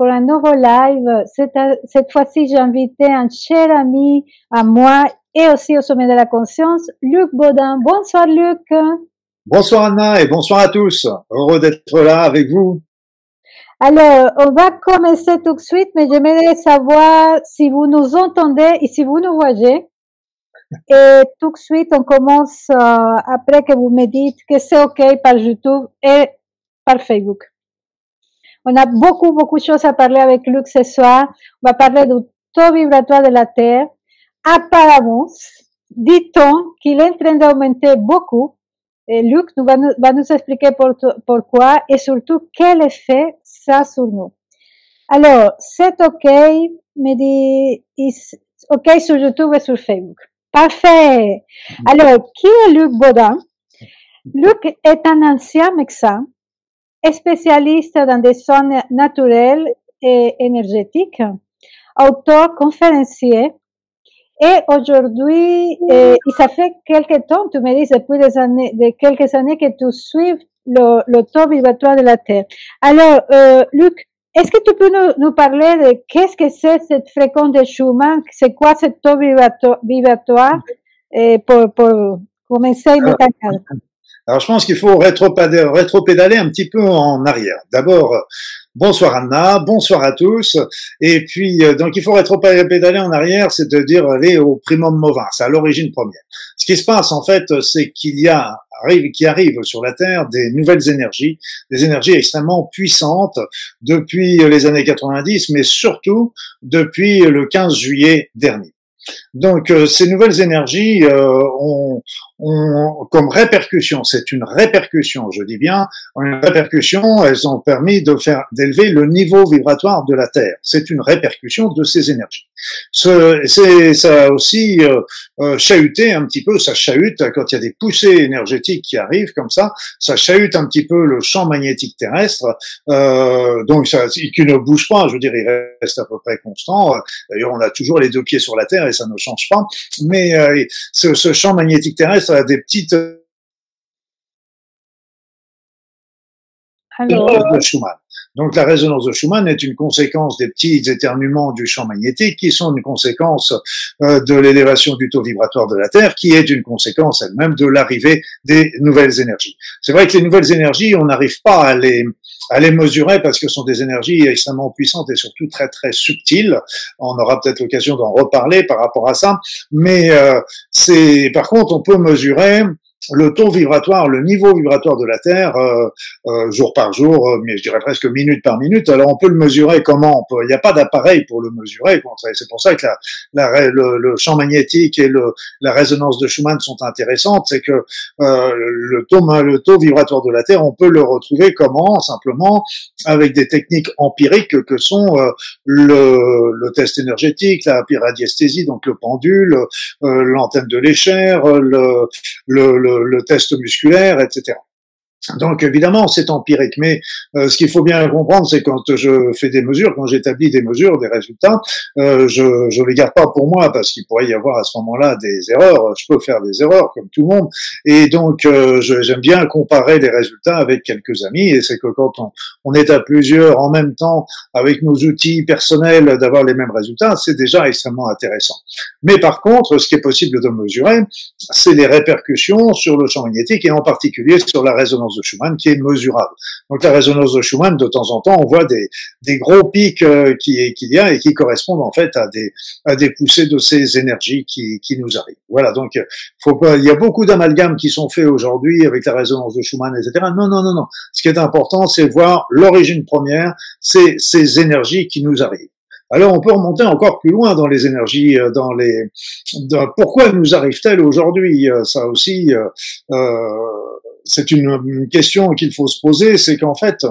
pour un nouveau live. Cette, cette fois-ci, j'ai invité un cher ami à moi et aussi au sommet de la conscience, Luc Baudin. Bonsoir Luc. Bonsoir Anna et bonsoir à tous. Heureux d'être là avec vous. Alors, on va commencer tout de suite, mais j'aimerais savoir si vous nous entendez et si vous nous voyez. Et tout de suite, on commence euh, après que vous me dites que c'est OK par YouTube et par Facebook. On a beaucoup, beaucoup de choses à parler avec Luc ce soir. On va parler du taux vibratoire de la Terre. Apparemment, dit-on qu'il est en train d'augmenter beaucoup. Et Luc nous va, nous, va nous expliquer pourquoi et surtout quel effet ça sur nous. Alors, c'est OK, dit, OK sur YouTube et sur Facebook. Parfait. Alors, qui est Luc Baudin? Luc est un ancien médecin spécialiste dans des soins naturels et énergétiques, auteur conférencier. Et aujourd'hui, euh, ça fait quelques temps, tu me dis depuis des années, de quelques années que tu suis le, le taux vibratoire de la Terre. Alors, euh, Luc, est-ce que tu peux nous, nous parler de qu'est-ce que c'est cette fréquence de Schumann? C'est quoi ce taux vibratoire, et pour, pour commencer à alors je pense qu'il faut rétro-pédaler un petit peu en arrière. D'abord, bonsoir Anna, bonsoir à tous. Et puis, euh, donc il faut rétro-pédaler en arrière, c'est de dire aller au primum movens, à l'origine première. Ce qui se passe en fait, c'est qu'il y a qui arrivent sur la Terre des nouvelles énergies, des énergies extrêmement puissantes depuis les années 90, mais surtout depuis le 15 juillet dernier. Donc euh, ces nouvelles énergies euh, ont, ont, comme répercussion, c'est une répercussion, je dis bien, une répercussion, elles ont permis de faire d'élever le niveau vibratoire de la Terre. C'est une répercussion de ces énergies. C'est ça a aussi euh, euh, chahuté un petit peu, ça chahute quand il y a des poussées énergétiques qui arrivent comme ça, ça chahute un petit peu le champ magnétique terrestre, euh, donc ça, qui ne bouge pas, je veux dire, il reste à peu près constant. D'ailleurs, on a toujours les deux pieds sur la Terre et ça ne change pas, mais euh, ce, ce champ magnétique terrestre a des petites de Schumann. Donc la résonance de Schumann est une conséquence des petits éternuements du champ magnétique qui sont une conséquence euh, de l'élévation du taux vibratoire de la Terre qui est une conséquence elle-même de l'arrivée des nouvelles énergies. C'est vrai que les nouvelles énergies, on n'arrive pas à les, à mesurer parce que ce sont des énergies extrêmement puissantes et surtout très très subtiles. On aura peut-être l'occasion d'en reparler par rapport à ça, mais euh, c'est par contre on peut mesurer le taux vibratoire, le niveau vibratoire de la Terre, euh, euh, jour par jour, euh, mais je dirais presque minute par minute. Alors on peut le mesurer comment Il n'y a pas d'appareil pour le mesurer. C'est pour ça que la, le, champ magnétique et le, la résonance de Schumann sont intéressantes. C'est que le, taux, le taux vibratoire de la Terre, on peut le retrouver comment? Simplement avec des techniques empiriques que sont le, le, test énergétique, la radiesthésie, donc le pendule, l'antenne de l'échelle, le, le le, test musculaire, etc. Donc évidemment, c'est empirique, mais euh, ce qu'il faut bien comprendre, c'est quand je fais des mesures, quand j'établis des mesures, des résultats, euh, je ne les garde pas pour moi parce qu'il pourrait y avoir à ce moment-là des erreurs. Je peux faire des erreurs comme tout le monde, et donc euh, j'aime bien comparer les résultats avec quelques amis. Et c'est que quand on, on, est à plusieurs en même temps avec nos outils personnels d'avoir les mêmes résultats, c'est déjà extrêmement intéressant. Mais par contre, ce qui est possible de mesurer, c'est les répercussions sur le champ magnétique et en particulier sur la résonance de Schumann qui est mesurable. Donc la résonance de Schumann, de temps en temps, on voit des, gros pics euh, qu'il y a et qui correspondent en fait à des, poussées de ces énergies qui, nous arrivent. Voilà, donc pas, il y a beaucoup d'amalgames qui sont faits aujourd'hui avec la résonance de Schumann, etc. Non, non, non, non. Ce qui est important, c'est voir l'origine première, c'est ces énergies qui nous arrivent. Alors on peut remonter encore plus loin dans les énergies, euh, dans les pourquoi nous arrive-t-elle aujourd'hui euh, Ça aussi, euh, c'est une, question qu'il faut se poser, c'est qu'en fait,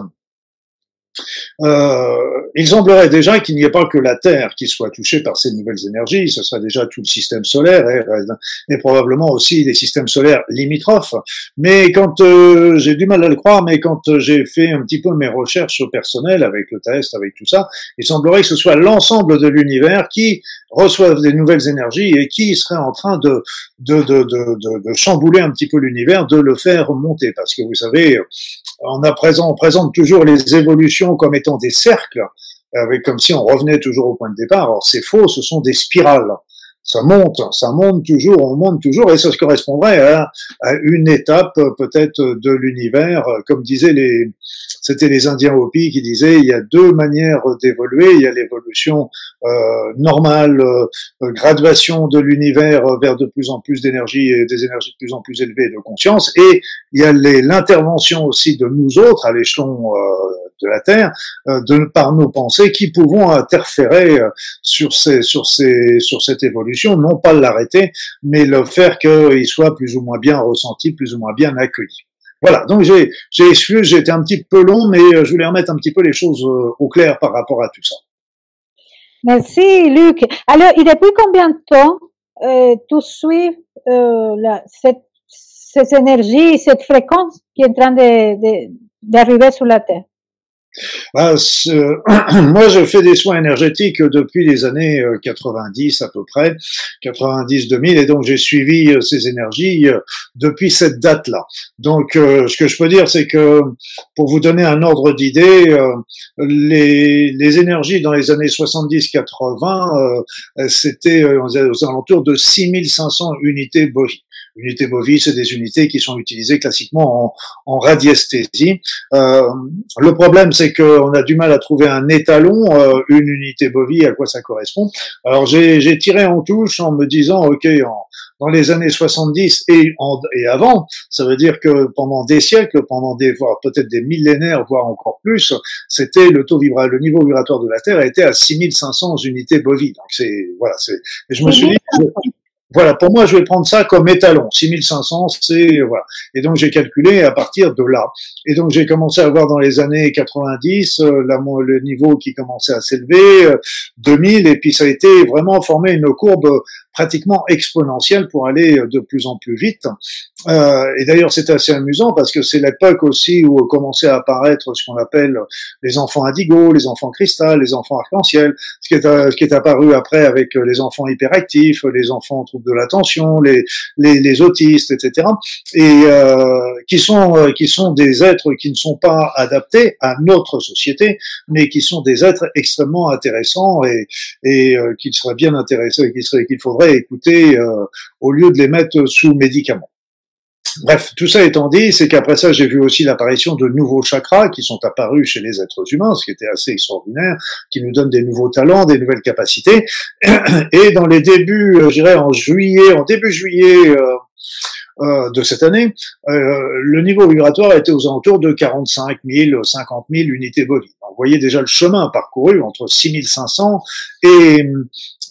euh, il semblerait déjà qu'il n'y ait pas que la Terre qui soit touchée par ces nouvelles énergies, ce serait déjà tout le système solaire et, probablement aussi les systèmes solaires limitrophes. Mais quand euh, j'ai du mal à le croire, mais quand j'ai fait un petit peu mes recherches personnelles avec le test, avec tout ça, il semblerait que ce soit l'ensemble de l'univers qui reçoivent des nouvelles énergies et qui serait en train de, de, de, de, de chambouler un petit peu l'univers, de le faire monter. Parce que vous savez, on, a présent, on présente toujours les évolutions comme étant des cercles, avec, comme si on revenait toujours au point de départ. Alors c'est faux, ce sont des spirales. Ça monte, ça monte toujours, on monte toujours, et ça correspondrait à, à une étape peut-être de l'univers, comme disaient les, c'était les Indiens Hopi qui disaient il y a deux manières d'évoluer, il y a l'évolution euh, normale, euh, graduation de l'univers vers de plus en plus d'énergie et des énergies de plus en plus élevées de conscience, et il y a l'intervention aussi de nous autres à l'échelon euh, de la Terre, euh, de, par nos pensées, qui pouvons interférer euh, sur, cette évolution, non pas l'arrêter, mais le faire qu'il soit plus ou moins bien ressenti, plus ou moins bien accueilli. Voilà, donc j'ai j'ai j'ai été un petit peu long, mais euh, je voulais remettre un petit peu les choses au clair par rapport à tout ça. Merci Luc. Alors, et depuis combien de temps euh, tu suis cette, énergie, cette fréquence qui est en train d'arriver sur la Terre? Bah, moi, je fais des soins énergétiques depuis les années 90 euh, à peu près, 90-2000, et donc j'ai suivi euh, ces énergies euh, depuis cette date-là. Donc, ce que je peux dire, c'est que pour vous donner un ordre d'idée, les, les, énergies dans les années 70-80, c'était aux alentours de 6500 unités bovines. Unités bovies, c'est des unités qui sont utilisées classiquement en, en radiesthésie. Euh, le problème, c'est qu'on a du mal à trouver un étalon, euh, une unité bovie, à quoi ça correspond. Alors j'ai tiré en touche en me disant, ok, en, dans les années 70 et, en, et avant, ça veut dire que pendant des siècles, pendant des voire peut-être des millénaires, voire encore plus, c'était le taux vibra, le niveau vibratoire de la Terre était à 6500 unités bovies. Donc c'est voilà, c'est. Je me suis dit, voilà, pour moi, je vais prendre ça comme étalon. 6500, c'est voilà. Et donc j'ai calculé à partir de là. Et donc j'ai commencé à voir dans les années 90 euh, le niveau qui commençait à s'élever, 2000, euh, et puis ça a été vraiment formé une courbe pratiquement exponentielle pour aller de plus en plus vite. Euh, et d'ailleurs, c'est assez amusant parce que c'est l'époque aussi où commençaient à apparaître ce qu'on appelle les enfants indigo, les enfants cristal, les enfants arc-en-ciel, ce qui est ce qui est apparu après avec les enfants hyperactifs, les enfants de l'attention, les, les, les, autistes, etc. Et euh, qui sont euh, qui sont des êtres qui ne sont pas adaptés à notre société, mais qui sont des êtres extrêmement intéressants et, et euh, qu'il serait bien intéressé, qu'il serait qu'il écouter euh, au lieu de les mettre sous médicaments. Bref, tout ça étant dit, c'est qu'après ça, j'ai vu aussi l'apparition de nouveaux chakras qui sont apparus chez les êtres humains, ce qui était assez extraordinaire, qui nous donnent des nouveaux talents, des nouvelles capacités. Et dans les débuts, euh, je dirais en juillet, en début juillet euh, euh, de cette année, le niveau vibratoire était aux alentours de 45 000, 50 000 unités bovines. vous voyez déjà le chemin parcouru entre 6500 et,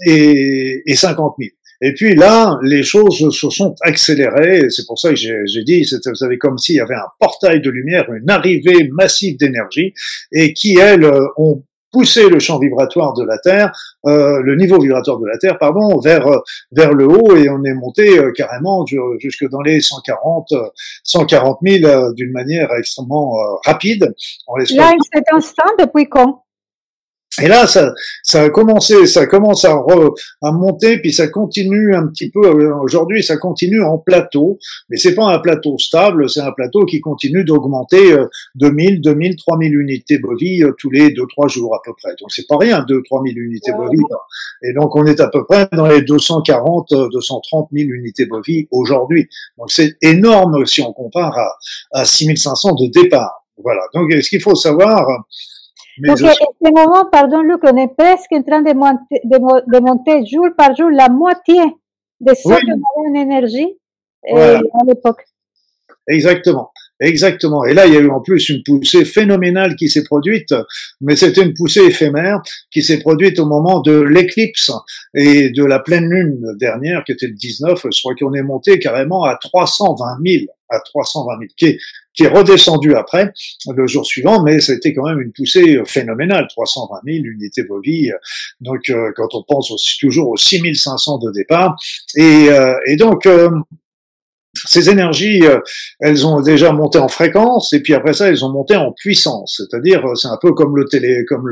et, et 50 000. Et puis là, les choses se sont accélérées. C'est pour ça que j'ai dit, vous savez, comme s'il y avait un portail de lumière, une arrivée massive d'énergie, et qui, elles, euh, ont poussé le champ vibratoire de la Terre, euh, le niveau vibratoire de la Terre, pardon, vers euh, vers le haut, et on est monté euh, carrément jusque dans les 140 140 000 d'une manière extrêmement rapide. En Là, cet instant, depuis quand? Et là, ça, ça a commencé, ça commence à, à monter, puis ça continue un petit peu. Euh, aujourd'hui, ça continue en plateau, mais c'est pas un plateau stable, c'est un plateau qui continue d'augmenter 2000, 2000, 3000 unités bovies euh, tous les 2-3 jours à peu près. Donc c'est pas rien, 2 3000 unités bovies. Et donc on est à peu près dans les 240, 230 000 unités bovies aujourd'hui. Donc c'est énorme si on compare à, à 6500 de départ. Voilà. Donc ce qu'il faut savoir donc, en ce moment, pardon, Luc, on est presque en train de monter, de, monter jour par jour la moitié de ce que nous en énergie à l'époque. Exactement. Exactement. Et là, il y a eu en plus une poussée phénoménale qui s'est produite, mais c'était une poussée éphémère qui s'est produite au moment de l'éclipse et de la pleine lune dernière, qui était le 19. Je crois qu'on est monté carrément à 320 000, à 320 000, qui est, qui est redescendu après, le jour suivant, mais été quand même une poussée phénoménale, 320 000 unités bovies. Donc, euh, quand on pense aussi, toujours aux 6500 de départ. Et, euh, et donc, euh, ces énergies, euh, elles ont déjà monté en fréquence et puis après ça, elles ont monté en puissance. C'est-à-dire, euh, c'est un peu comme le télé, comme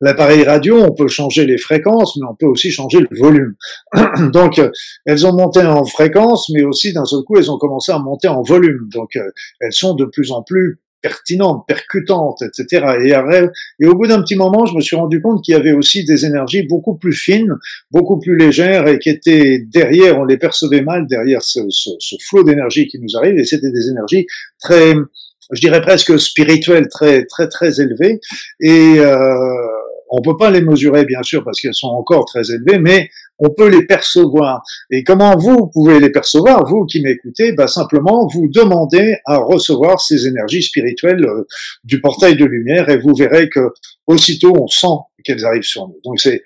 l'appareil radio, on peut changer les fréquences, mais on peut aussi changer le volume. Donc, euh, elles ont monté en fréquence, mais aussi d'un seul coup, elles ont commencé à monter en volume. Donc, elles sont de plus en plus pertinente, percutante, etc. Et, et au bout d'un petit moment, je me suis rendu compte qu'il y avait aussi des énergies beaucoup plus fines, beaucoup plus légères et qui étaient derrière, on les percevait mal derrière ce, ce, ce flot d'énergie qui nous arrive et c'était des énergies très, je dirais presque spirituelles, très, très, très élevées et euh, on peut pas les mesurer, bien sûr, parce qu'elles sont encore très élevées, mais on peut les percevoir. Et comment vous pouvez les percevoir, vous qui m'écoutez? Bah, Simplement, vous demandez à recevoir ces énergies spirituelles euh, du portail de lumière et vous verrez que aussitôt on sent qu'elles arrivent sur nous. Donc c'est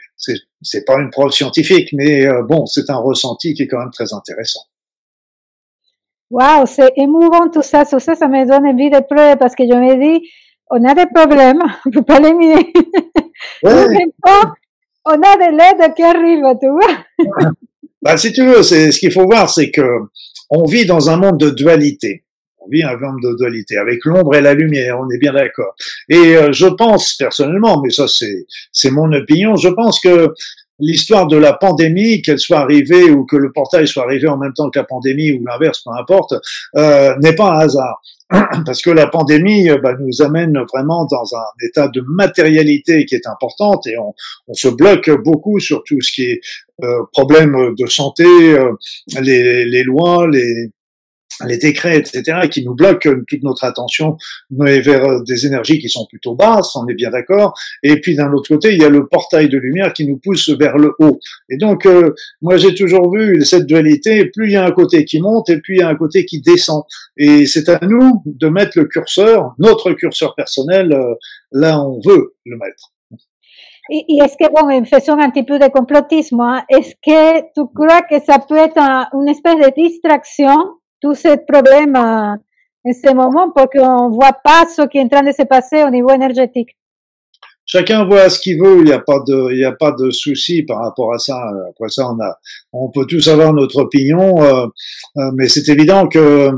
c'est pas une preuve scientifique, mais euh, bon, c'est un ressenti qui est quand même très intéressant. Waouh, c'est émouvant tout ça. Tout ça, ça me donne envie de pleurer parce que je me dis, on a des problèmes, on peut pas les nier. on a de l'aide qui arrive, tu vois. bah, si tu veux, c'est, ce qu'il faut voir, c'est que on vit dans un monde de dualité. On vit un monde de dualité avec l'ombre et la lumière, on est bien d'accord. Et euh, je pense personnellement, mais ça c'est c'est mon opinion, je pense que l'histoire de la pandémie, qu'elle soit arrivée ou que le portail soit arrivé en même temps que la pandémie ou l'inverse, peu importe, euh, n'est pas un hasard. Parce que la pandémie euh, bah, nous amène vraiment dans un état de matérialité qui est importante et on, se bloque beaucoup sur tout ce qui est euh, problème de santé, euh, les, les, lois, les, les décrets, etc., qui nous bloquent toute notre attention vers euh, des énergies qui sont plutôt basses, on est bien d'accord. Et puis d'un autre côté, il y a le portail de lumière qui nous pousse vers le haut. Et donc, euh, moi, j'ai toujours vu cette dualité. Plus il y a un côté qui monte, et plus il y a un côté qui descend. Et c'est à nous de mettre le curseur, notre curseur personnel, euh, là où on veut le mettre. Et est-ce que, bon, faisons un petit peu de complotisme, hein. est-ce que tu crois que ça peut être une espèce de distraction tous ces problèmes en ce moment pour qu'on ne voit pas ce qui est en train de se passer au niveau énergétique. Chacun voit ce qu'il veut, il n'y a pas de, il n'y a pas de souci par rapport à ça. Après ça, on a, on peut tous avoir notre opinion, euh, euh, mais c'est évident que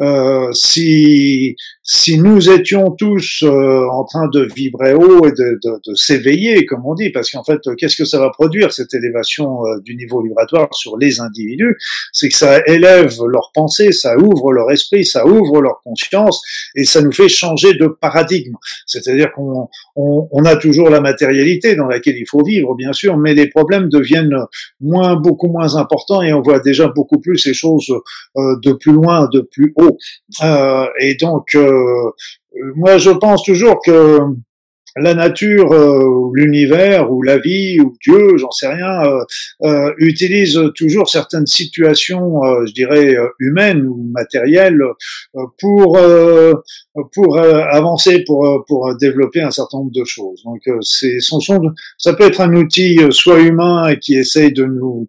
euh, si si nous étions tous en train de vibrer haut et de, s'éveiller, comme on dit, parce qu'en fait, qu'est-ce que ça va produire cette élévation du niveau vibratoire sur les individus? C'est que ça élève leur pensée, ça ouvre leur esprit, ça ouvre leur conscience et ça nous fait changer de paradigme. C'est-à-dire qu'on on, on a toujours la matérialité dans laquelle il faut vivre, bien sûr, mais les problèmes deviennent moins, beaucoup moins importants et on voit déjà beaucoup plus ces choses euh, de plus loin, de plus haut. Euh, et donc, euh, moi, je pense toujours que la nature ou l'univers ou la vie ou Dieu, j'en sais rien, utilise toujours certaines situations, je dirais, humaines ou matérielles pour pour avancer, pour pour développer un certain nombre de choses. Donc c'est ça peut être un outil soit humain qui essaye de nous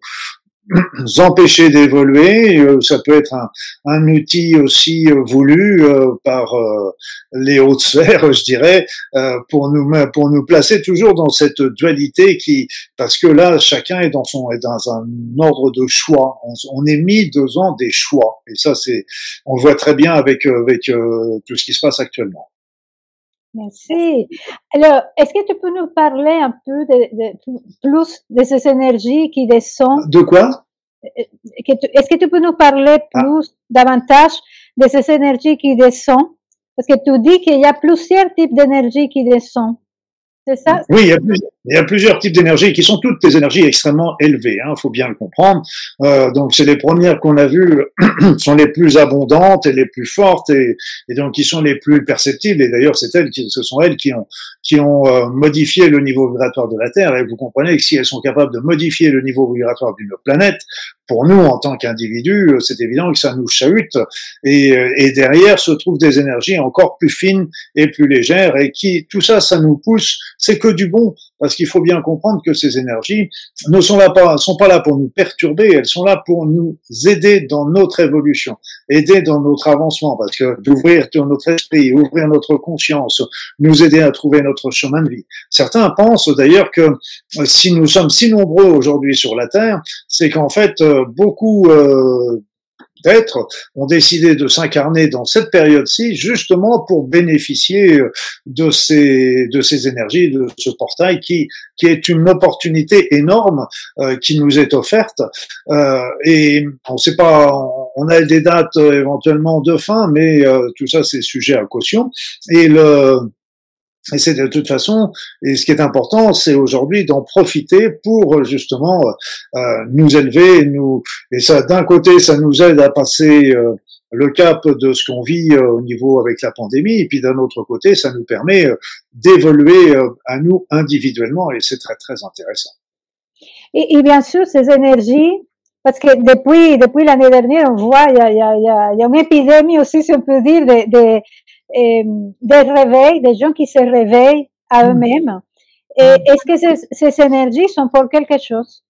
empêcher d'évoluer. Euh, ça peut être un, un outil aussi euh, voulu euh, par les hautes sphères, je dirais, pour nous pour nous placer toujours dans cette dualité qui, parce que là, chacun est dans son est dans un ordre de choix. On, est mis devant des choix, et ça, c'est on le voit très bien avec avec tout ce qui se passe actuellement. Merci. Alors, est-ce que tu peux nous parler un peu de, plus de ces énergies qui descendent? De quoi? Est-ce que tu peux nous parler ah. plus, davantage de ces énergies qui descendent? Parce que tu dis qu'il y a plusieurs types d'énergie qui descendent. C'est ça? Oui, il y a plusieurs. Types d'énergie qui sont toutes des énergies extrêmement élevées, il hein, faut bien le comprendre. Euh, donc c'est les premières qu'on a vues sont les plus abondantes et les plus fortes et, et donc qui sont les plus perceptibles. Et d'ailleurs c'est elles qui, ce sont elles qui ont qui ont euh, modifié le niveau vibratoire de la Terre. Et vous comprenez que si elles sont capables de modifier le niveau vibratoire d'une planète, pour nous en tant qu'individus, euh, c'est évident que ça nous chahute. Et, euh, et derrière se trouvent des énergies encore plus fines et plus légères et qui tout ça, ça nous pousse. C'est que du bon parce qu'il faut bien comprendre que ces énergies ne sont, là pas, sont pas là pour nous perturber, elles sont là pour nous aider dans notre évolution, aider dans notre avancement, parce que d'ouvrir notre esprit, ouvrir notre conscience, nous aider à trouver notre chemin de vie. Certains pensent d'ailleurs que euh, si nous sommes si nombreux aujourd'hui sur la Terre, c'est qu'en fait, euh, beaucoup euh, d'êtres ont décidé de s'incarner dans cette période-ci justement pour bénéficier de ces de ces énergies, de ce portail qui qui est une opportunité énorme euh, qui nous est offerte. Euh, et on sait pas, on a des dates éventuellement de fin, mais euh, tout ça c'est sujet à caution. Et le et c'est de toute façon, et ce qui est important, c'est aujourd'hui d'en profiter pour justement euh, nous élever, nous et ça d'un côté, ça nous aide à passer euh, le cap de ce qu'on vit euh, au niveau avec la pandémie, et puis d'un autre côté, ça nous permet d'évoluer à nous individuellement, et c'est très très intéressant. Et, et, bien sûr, ces énergies, parce que depuis depuis l'année dernière, on voit il y a, y a, y a une épidémie aussi, si on peut dire, de, de des réveils, des gens qui se réveillent à mm. eux-mêmes. Et est-ce que ces, ces, énergies sont pour quelque chose?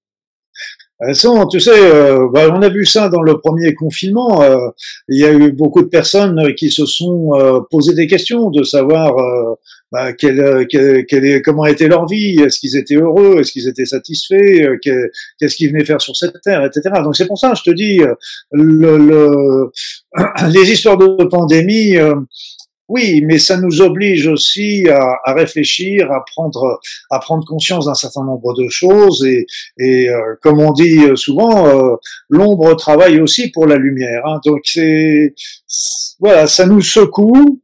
Elles sont, tu sais, euh, bah, on a vu ça dans le premier confinement. Euh, il y a eu beaucoup de personnes qui se sont euh, posé des questions de savoir euh, bah, quelle, quelle, quelle, comment était leur vie, est-ce qu'ils étaient heureux, est-ce qu'ils étaient satisfaits, qu'est-ce qu'ils venaient faire sur cette terre, etc. Donc c'est pour ça, je te dis, le, le, les histoires de pandémie oui, mais ça nous oblige aussi à, réfléchir, à prendre, conscience d'un certain nombre de choses. Et, et euh, comme on dit souvent, euh, l'ombre travaille aussi pour la lumière. Hein. Donc c'est voilà, ça nous secoue,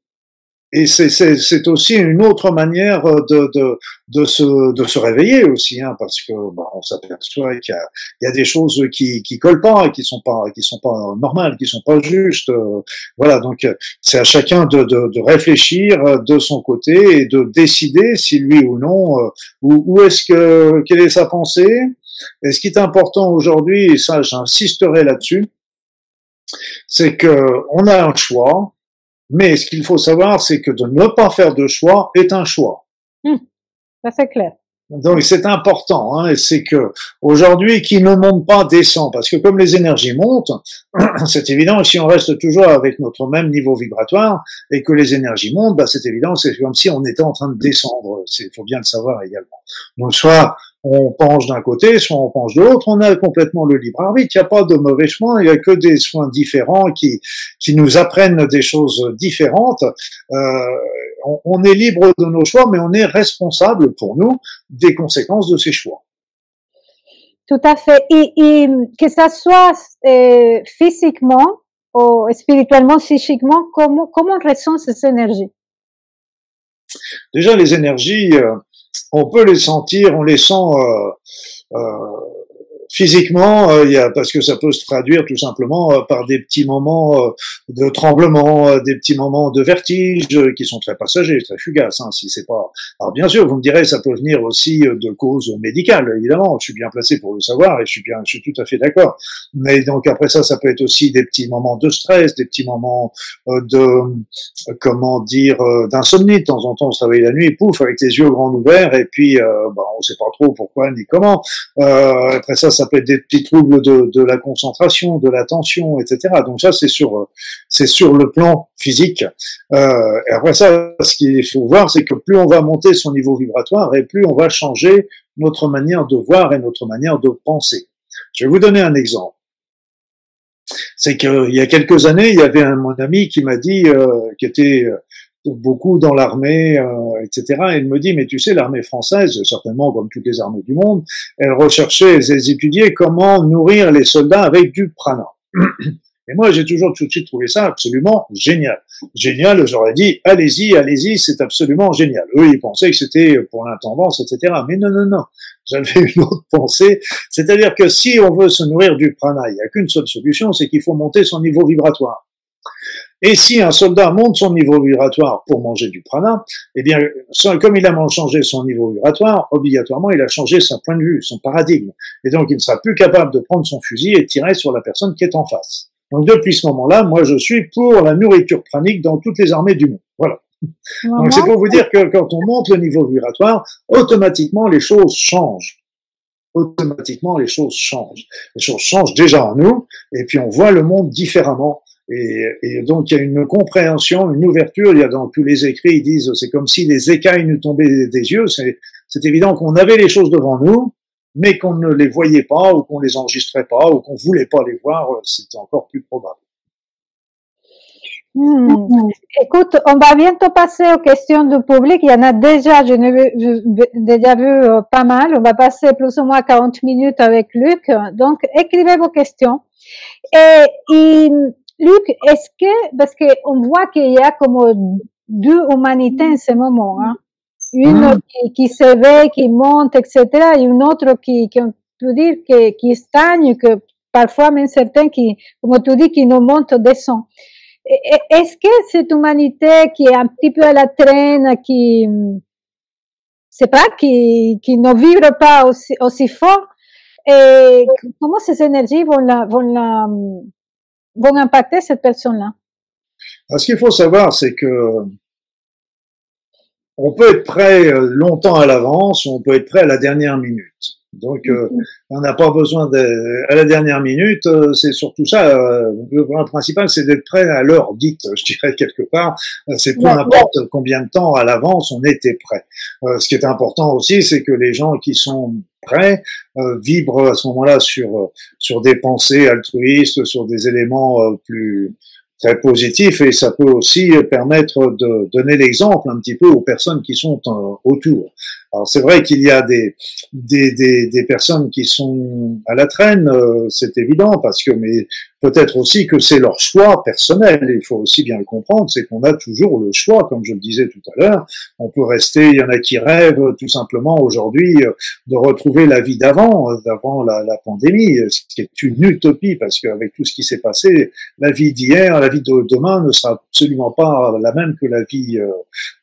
et c'est aussi une autre manière de, de, de, se, de se réveiller aussi, hein, parce que bah, on s'aperçoit qu'il y, y, a des choses qui qui collent pas, qui sont pas qui sont pas normales, qui sont pas justes. Voilà, donc c'est à chacun de, de, de, réfléchir de son côté et de décider si lui ou non euh, où, où est-ce que quelle est sa pensée? Et ce qui est important aujourd'hui, et ça j'insisterai là-dessus, c'est que on a un choix mais ce qu'il faut savoir, c'est que de ne pas faire de choix est un choix. Hum, ça c'est clair. Donc c'est important, hein, c'est que aujourd'hui, qui ne monte pas descend, parce que comme les énergies montent, c'est évident, si on reste toujours avec notre même niveau vibratoire et que les énergies montent, bah, c'est évident, c'est comme si on était en train de descendre. Il faut bien le savoir également. Donc soit on penche d'un côté, soit on penche de l'autre, on a complètement le libre arbitre. Il n'y a pas de mauvais choix, il n'y a que des soins différents qui, qui nous apprennent des choses différentes. Euh, on, on, est libre de nos choix, mais on est responsable pour nous des conséquences de ces choix. Tout à fait. Et, et que ça soit euh, physiquement ou spirituellement, psychiquement, comment, comment on ressent ces énergies? Déjà, les énergies, euh, on peut les sentir, on les sent euh, euh, physiquement, euh, y a, parce que ça peut se traduire tout simplement euh, par des petits moments euh, de tremblement, des petits moments de vertige qui sont très passagers, très fugaces. Hein, si c'est pas. Alors bien sûr, vous me direz, ça peut venir aussi de causes médicales. Évidemment, je suis bien placé pour le savoir et je suis bien, je suis tout à fait d'accord. Mais donc après ça, ça peut être aussi des petits moments de stress, des petits moments de comment dire d'insomnie. De temps en temps, on se réveille la nuit, pouf, avec les yeux grands ouverts et puis bah, on sait pas trop pourquoi ni comment. après ça, ça peut être des petits troubles de, la concentration, de l'attention, etc. Donc ça, c'est sur, c'est sur le plan physique. Euh, et après ça, ce qu'il faut voir, c'est que plus on va monter son niveau vibratoire et plus on va changer notre manière de voir et notre manière de penser. Je vais vous donner un exemple. C'est qu'il y a quelques années, il y avait un mon ami qui m'a dit, euh, qui était beaucoup dans l'armée, euh, etc. Et il me dit, mais tu sais, l'armée française, certainement comme toutes les armées du monde, elle recherchait, elle étudiait comment nourrir les soldats avec du prana. Et moi, j'ai toujours tout de suite trouvé ça absolument génial. Génial, j'aurais dit, allez-y, allez-y, c'est absolument génial. Eux, ils pensaient que c'était pour l'intendance, etc. Mais non, non, non. J'avais une autre pensée. C'est-à-dire que si on veut se nourrir du prana, il n'y a qu'une seule solution, c'est qu'il faut monter son niveau vibratoire. Et si un soldat monte son niveau vibratoire pour manger du prana, eh bien, comme il a changé son niveau vibratoire, obligatoirement, il a changé son point de vue, son paradigme. Et donc, il ne sera plus capable de prendre son fusil et tirer sur la personne qui est en face. Donc, depuis ce moment-là, moi, je suis pour la nourriture pranique dans toutes les armées du monde. Voilà. Donc, c'est pour vous dire que quand on monte le niveau vibratoire, automatiquement, les choses changent automatiquement les choses changent. Les choses changent déjà en nous, et puis on voit le monde différemment. Et, et, donc il y a une compréhension, une ouverture. Il y a dans tous les écrits, ils disent c'est comme si les écailles nous tombaient des yeux. C'est évident qu'on avait les choses devant nous, mais qu'on ne les voyait pas ou qu'on les enregistrait pas ou qu'on voulait pas les voir, c'était encore plus probable. Hmm. Écoute, on va bientôt passer aux questions du public. Il y en a déjà, je n'ai déjà vu euh, pas mal. On va passer plus ou moins 40 minutes avec Luc. Donc, écrivez vos questions. Et, Luc, est-ce que, parce qu'on voit qu'il y a comme deux humanités en ce moment, hein? une hmm. qui, qui s'éveille, qui monte, etc., et une autre qui, qui on peut dire, qui, qui stagne, que parfois même certains qui, comme tu dis, qui nous montent, descendent. Est-ce que cette humanité qui est un petit peu à la traîne, qui, c'est pas, qui, qui ne vibre pas aussi, aussi fort, et comment ces énergies vont la, vont la, vont impacter cette personne-là? Ce qu'il faut savoir, c'est que on peut être prêt euh, longtemps à l'avance, ou on peut être prêt à la dernière minute. Donc, euh, mm-hmm. on n'a pas besoin de, à la dernière minute. Euh, c'est surtout ça. Euh, le point principal, c'est d'être prêt à l'heure dite. Je dirais quelque part. C'est peu importe combien de temps à l'avance on était prêt. ce qui est important aussi, c'est que les gens qui sont prêts vibrent à ce moment-là sur sur des pensées altruistes, sur des éléments plus très positif et ça peut aussi permettre de donner l'exemple un petit peu aux personnes qui sont autour. Alors c'est vrai qu'il y a des, des, des, personnes qui sont à la traîne, euh, c'est évident, parce que mais peut-être aussi que c'est leur choix personnel. Il faut aussi bien le comprendre, c'est qu'on a toujours le choix, comme je le disais tout à l'heure. On peut rester, il y en a qui rêvent tout simplement aujourd'hui euh, de retrouver la vie d'avant, euh, d'avant la, la, pandémie, ce qui est une utopie, parce qu'avec tout ce qui s'est passé, la vie d'hier, la vie de demain ne sera absolument pas la même que la vie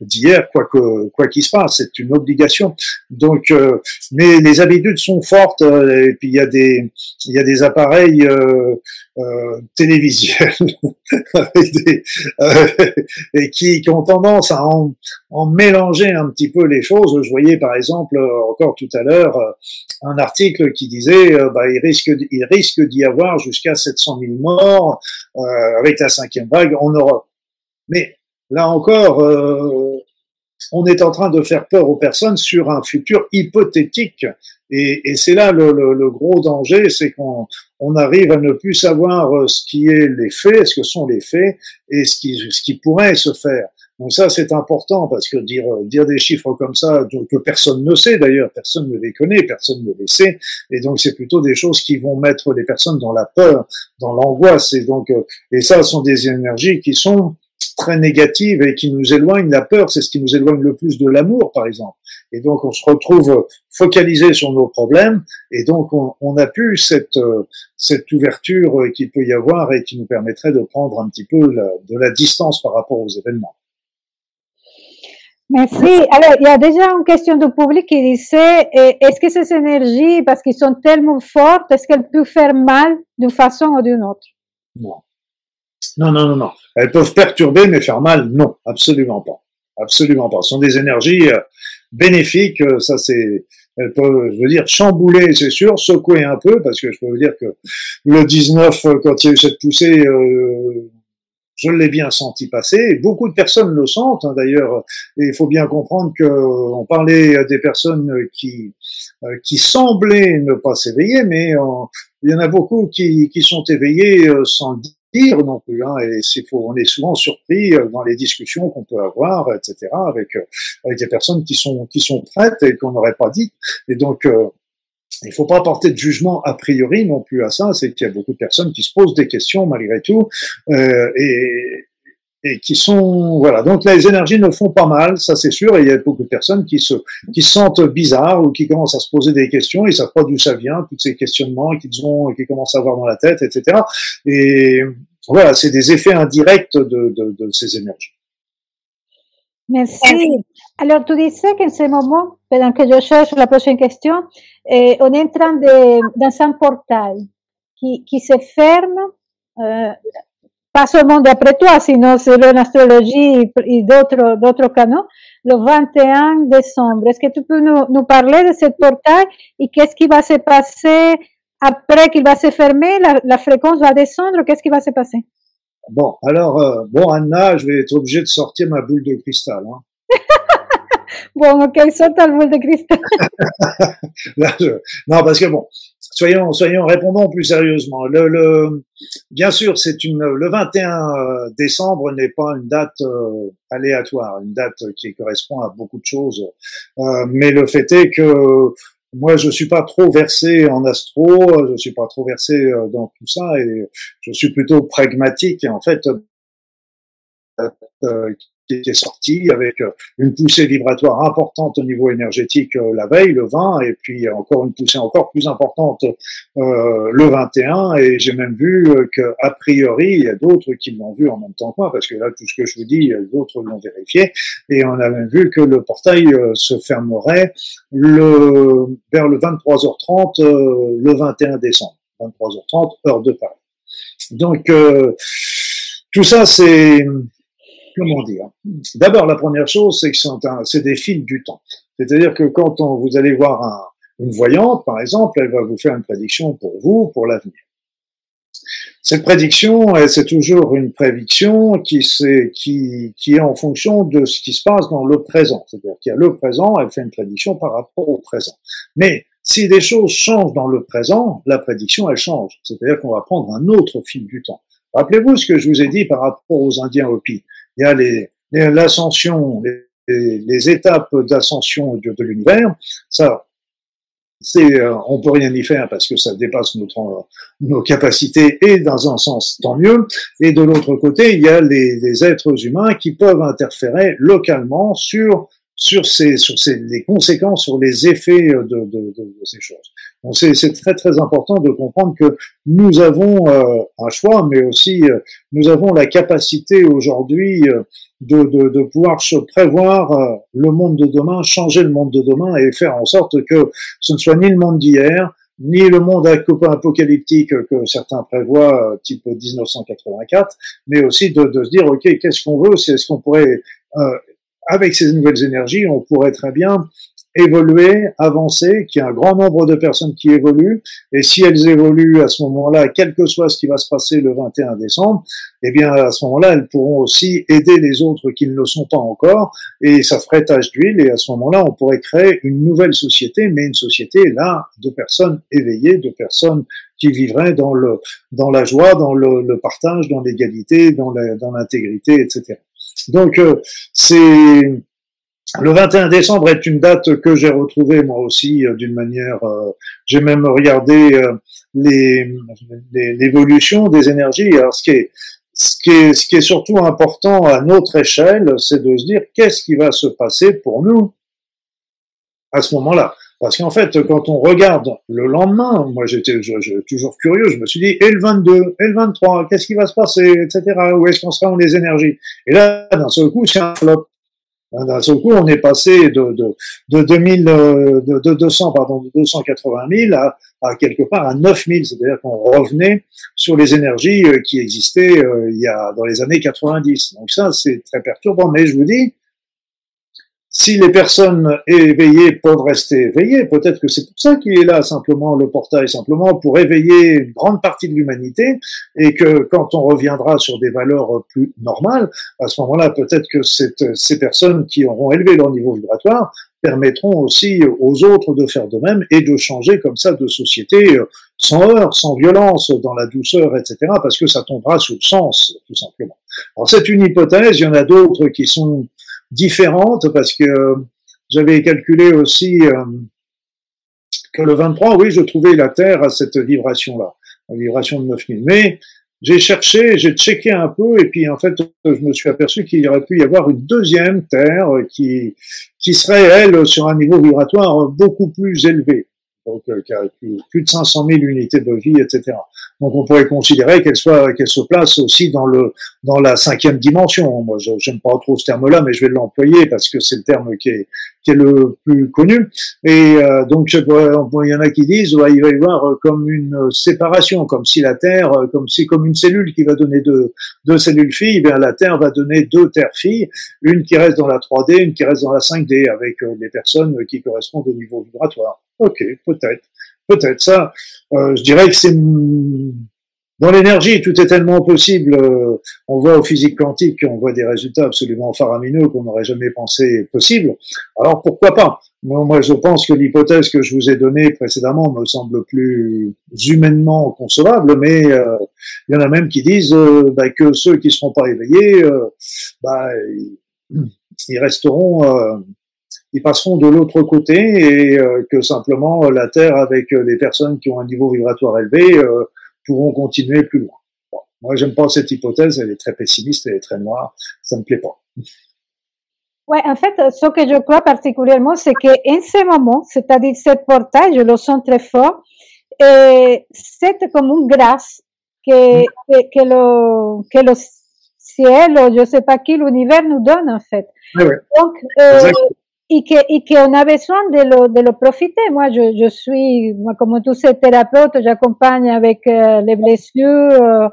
d'hier, quoi que quoi qu'il se passe. C'est une obligation donc, euh, mais les habitudes sont fortes euh, et puis il y a des il y a des appareils euh, euh et qui, ont tendance à en, mélanger un petit peu les choses. Je voyais par exemple encore tout à l'heure un article qui disait bah, il risque il risque d'y avoir jusqu'à 700 000 morts avec la cinquième vague en Europe. Mais là encore, on est en train de faire peur aux personnes sur un futur hypothétique. Et, c'est là le, gros danger, c'est qu'on on arrive à ne plus savoir euh, ce qui est les faits, ce que sont les faits, et ce qui, ce qui pourrait se faire. Donc ça, c'est important parce que dire, dire des chiffres comme ça, que personne ne sait d'ailleurs, personne ne les connaît, personne ne les sait, et donc c'est plutôt des choses qui vont mettre les personnes dans la peur, dans l'angoisse, et donc euh, et ça sont des énergies qui sont très négative et qui nous éloigne, la peur, c'est ce qui nous éloigne le plus de l'amour, par exemple. Et donc, on se retrouve focalisé sur nos problèmes, et donc on n'a plus cette, cette ouverture qu'il peut y avoir et qui nous permettrait de prendre un petit peu de la distance par rapport aux événements. Merci. Alors, il y a déjà une question du public qui disait, est-ce que ces énergies, parce qu'elles sont tellement fortes, est-ce qu'elles peuvent faire mal d'une façon ou d'une autre? Non. Non, non, non, non. Elles peuvent perturber, mais faire mal, non, absolument pas. Absolument pas. Ce sont des énergies euh, bénéfiques, euh, ça c'est, je veux dire, chambouler, c'est sûr, secouer un peu, parce que je peux vous dire que le 19, euh, quand il y a eu cette poussée, je l'ai bien senti passer. Beaucoup de personnes le sentent, hein, d'ailleurs. Et il faut bien comprendre que on parlait des personnes qui qui semblaient ne pas s'éveiller, mais il y en a beaucoup qui, qui sont éveillés sans dire non plus. Hein, et faut, on est souvent surpris euh, dans les discussions qu'on peut avoir, etc., avec euh, avec des personnes qui sont qui sont prêtes et qu'on n'aurait pas dit. Et donc euh, il faut pas porter de jugement a priori non plus à ça. C'est qu'il y a beaucoup de personnes qui se posent des questions malgré tout euh, et et qui sont voilà. Donc les énergies ne font pas mal ça c'est sûr et il y a beaucoup de personnes qui se qui se sentent bizarres ou qui commencent à se poser des questions ils savent pas d'où ça vient tous ces questionnements qu'ils ont qui commencent à avoir dans la tête etc et voilà c'est des effets indirects de, de, de ces énergies. Merci. Alors, tu disais qu'en ce moment, pendant que je cherche la prochaine question, eh, on est en train de, dans un portail qui, qui se ferme euh, pas seulement d'après toi, sinon selon l'astrologie et d'autres, d'autres canaux, le 21 décembre. Est-ce que tu peux nous, nous parler de ce portail et qu'est-ce qui va se passer après qu'il va se fermer, la, la fréquence va descendre, qu'est-ce qui va se passer? Bon, alors, euh, bon, Anna, je vais être obligé de sortir ma boule de cristal. Hein. bon, quelle sorte de boule de cristal Non, parce que bon, soyons, soyons, répondons plus sérieusement. Le, bien sûr, c'est une, le 21 euh, décembre n'est pas une date euh, aléatoire, une date qui correspond à beaucoup de choses. Euh, mais le fait est que moi, je suis pas trop versé en astro, je suis pas trop versé dans tout ça, et je suis plutôt pragmatique. Et en fait, qui est sorti avec euh, une poussée vibratoire importante au niveau énergétique euh, la veille, le 20, et puis encore une poussée encore plus importante euh, le 21. Et j'ai même vu que a priori, il y a d'autres qui l'ont vu en même temps que moi, parce que là, tout ce que je vous dis, d'autres l'ont vérifié. Et on a même vu que le portail se fermerait le, vers le 23h30 le 21 décembre. 23h30, heure de Paris. Donc, tout ça, c'est comment dire D'abord, la première chose, c'est que c'est des fils du temps. C'est-à-dire que quand on, vous allez voir une voyante, par exemple, elle va vous faire une prédiction pour vous, pour l'avenir. Cette prédiction, c'est toujours une prédiction qui, est, qui, qui est en fonction de ce qui se passe dans le présent. C'est-à-dire qu'il y a le présent, elle fait une prédiction par rapport au présent. Mais si des choses changent dans le présent, la prédiction, elle change. C'est-à-dire qu'on va prendre un autre fil du temps. Rappelez-vous ce que je vous ai dit par rapport aux Indiens Hopi il y a l'ascension, les, étapes d'ascension de, l'univers. Ça, c'est, euh, on peut rien y faire parce que ça dépasse notre, nos capacités et dans un sens tant mieux. Et de l'autre côté, il y a les, êtres humains qui peuvent interférer localement sur sur ces sur ces les conséquences, sur les effets de, de, de, ces choses. Donc c'est très très important de comprendre que nous avons euh, un choix, mais aussi euh, nous avons la capacité aujourd'hui euh, de, de, de, pouvoir se prévoir le monde de demain, changer le monde de demain et faire en sorte que ce ne soit ni le monde d'hier, ni le monde apocalyptique que certains prévoient, type 1984, mais aussi de, de se dire, OK, qu'est-ce qu'on veut? C'est est-ce qu'on pourrait avec ces nouvelles énergies, on pourrait très bien évoluer, avancer, qu'il y a un grand nombre de personnes qui évoluent, et si elles évoluent à ce moment-là, quel que soit ce qui va se passer le 21 décembre, eh bien à ce moment-là, elles pourront aussi aider les autres qui ne le sont pas encore, et ça ferait tache d'huile, et à ce moment-là, on pourrait créer une nouvelle société, mais une société là de personnes éveillées, de personnes qui vivraient dans le dans la joie, dans le partage, dans l'égalité, dans l'intégrité, etc. Donc euh, c'est le 21 décembre est une date que j'ai retrouvée moi aussi euh, d'une manière. Euh, j'ai même regardé l'évolution des énergies. Alors ce qui est ce qui est ce qui est surtout important à notre échelle, c'est de se dire qu'est-ce qui va se passer pour nous à ce moment-là. Parce qu'en fait, quand on regarde le lendemain, moi j'étais toujours curieux, je me suis dit, et le 22, et le 23, qu'est-ce qui va se passer, etc., où est-ce qu'on sera en les énergies? Et là, d'un seul coup, c'est un flop. D'un seul coup, on est passé de, de, de, 2000, euh, de, de 200, pardon, de 280 000 à, à quelque part à 9000, c'est-à-dire qu'on revenait sur les énergies euh, qui existaient euh, il y a, dans les années 90. Donc ça, c'est très perturbant, mais je vous dis, si les personnes éveillées peuvent rester éveillées, peut-être que c'est pour ça qu'il est là simplement le portail, simplement pour éveiller une grande partie de l'humanité, et que quand on reviendra sur des valeurs plus normales, à ce moment-là, peut-être que ces personnes qui auront élevé leur niveau vibratoire permettront aussi aux autres de faire de même et de changer comme ça de société sans heurts, sans violence, dans la douceur, etc., parce que ça tombera sous le sens, tout simplement. Alors c'est une hypothèse, il y en a d'autres qui sont différente parce que j'avais calculé aussi euh, que le 23, oui, je trouvais la Terre à cette vibration-là, la vibration de 9000. Mais j'ai cherché, j'ai checké un peu, et puis en fait, je me suis aperçu qu'il aurait pu y avoir une deuxième Terre qui, qui serait, elle, sur un niveau vibratoire beaucoup plus élevé donc euh, qui a plus, de 500 000 unités de vie, etc. Donc on pourrait considérer qu'elle soit, qu'elle se place aussi dans le dans la cinquième dimension. Moi, j'aime pas trop ce terme-là, mais je vais l'employer parce que c'est le terme qui est qui est le plus connu. Et euh, donc il y en a qui disent ouais, il va y avoir euh, comme une séparation, comme si la Terre, comme si comme une cellule qui va donner deux deux cellules filles, eh bien la Terre va donner deux terres filles, une qui reste dans la 3D, une qui reste dans la 5D, avec les personnes qui correspondent au niveau vibratoire. Ok, peut-être, peut-être ça. Euh, je dirais que c'est Dans l'énergie, tout est tellement possible. Euh, on voit au physique quantique, on voit des résultats absolument faramineux qu'on n'aurait jamais pensé possible. Alors pourquoi pas? Moi, je pense que l'hypothèse que je vous ai donnée précédemment me semble plus humainement concevable, mais euh, il y en a même qui disent euh, bah, que ceux qui ne seront pas éveillés, bah, ils resteront, ils passeront de l'autre côté et que simplement la Terre, avec les personnes qui ont un niveau vibratoire élevé, pourront continuer plus loin. Bon, moi, j'aime pas cette hypothèse, elle est très pessimiste, elle est très noire, ça me plaît pas. Oui, en fait, ce que je crois particulièrement, c'est qu'en ce moment, c'est-à-dire ce portail, je le sens très fort, c'est comme une grâce que, que, le, que le ciel, je ne sais pas qui, l'univers nous donne, en fait. Oui, oui. Donc, euh, et que et qu'on a besoin de le, de le profiter. Moi, je, je suis, moi, comme tous ces thérapeutes, j'accompagne avec euh, les blessures euh,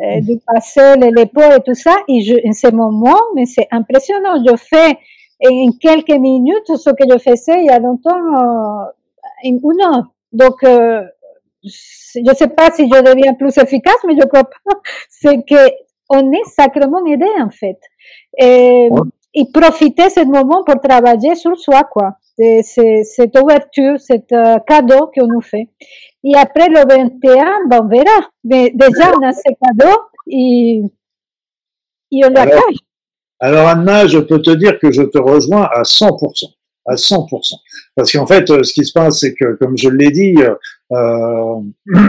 euh, du passé, les peaux et tout ça. Et je, en ce moment, mais c'est impressionnant. Je fais en quelques minutes ce que je faisais il y a longtemps, en une heure. Donc, je ne sais pas si je deviens plus efficace, mais je crois pas. C'est que on est sacrément aidé en fait. Et, et profiter de ce moment pour travailler sur soi, quoi. C'est cette ouverture, cet euh, cadeau qu'on nous fait. Et après le 21, ben, on verra. Mais déjà, on a ce cadeau et, et on l'accueille. Alors, Anna, je peux te dire que je te rejoins à 100%. À 100%. Parce qu'en fait, euh, ce qui se passe, c'est que, comme je l'ai dit, euh,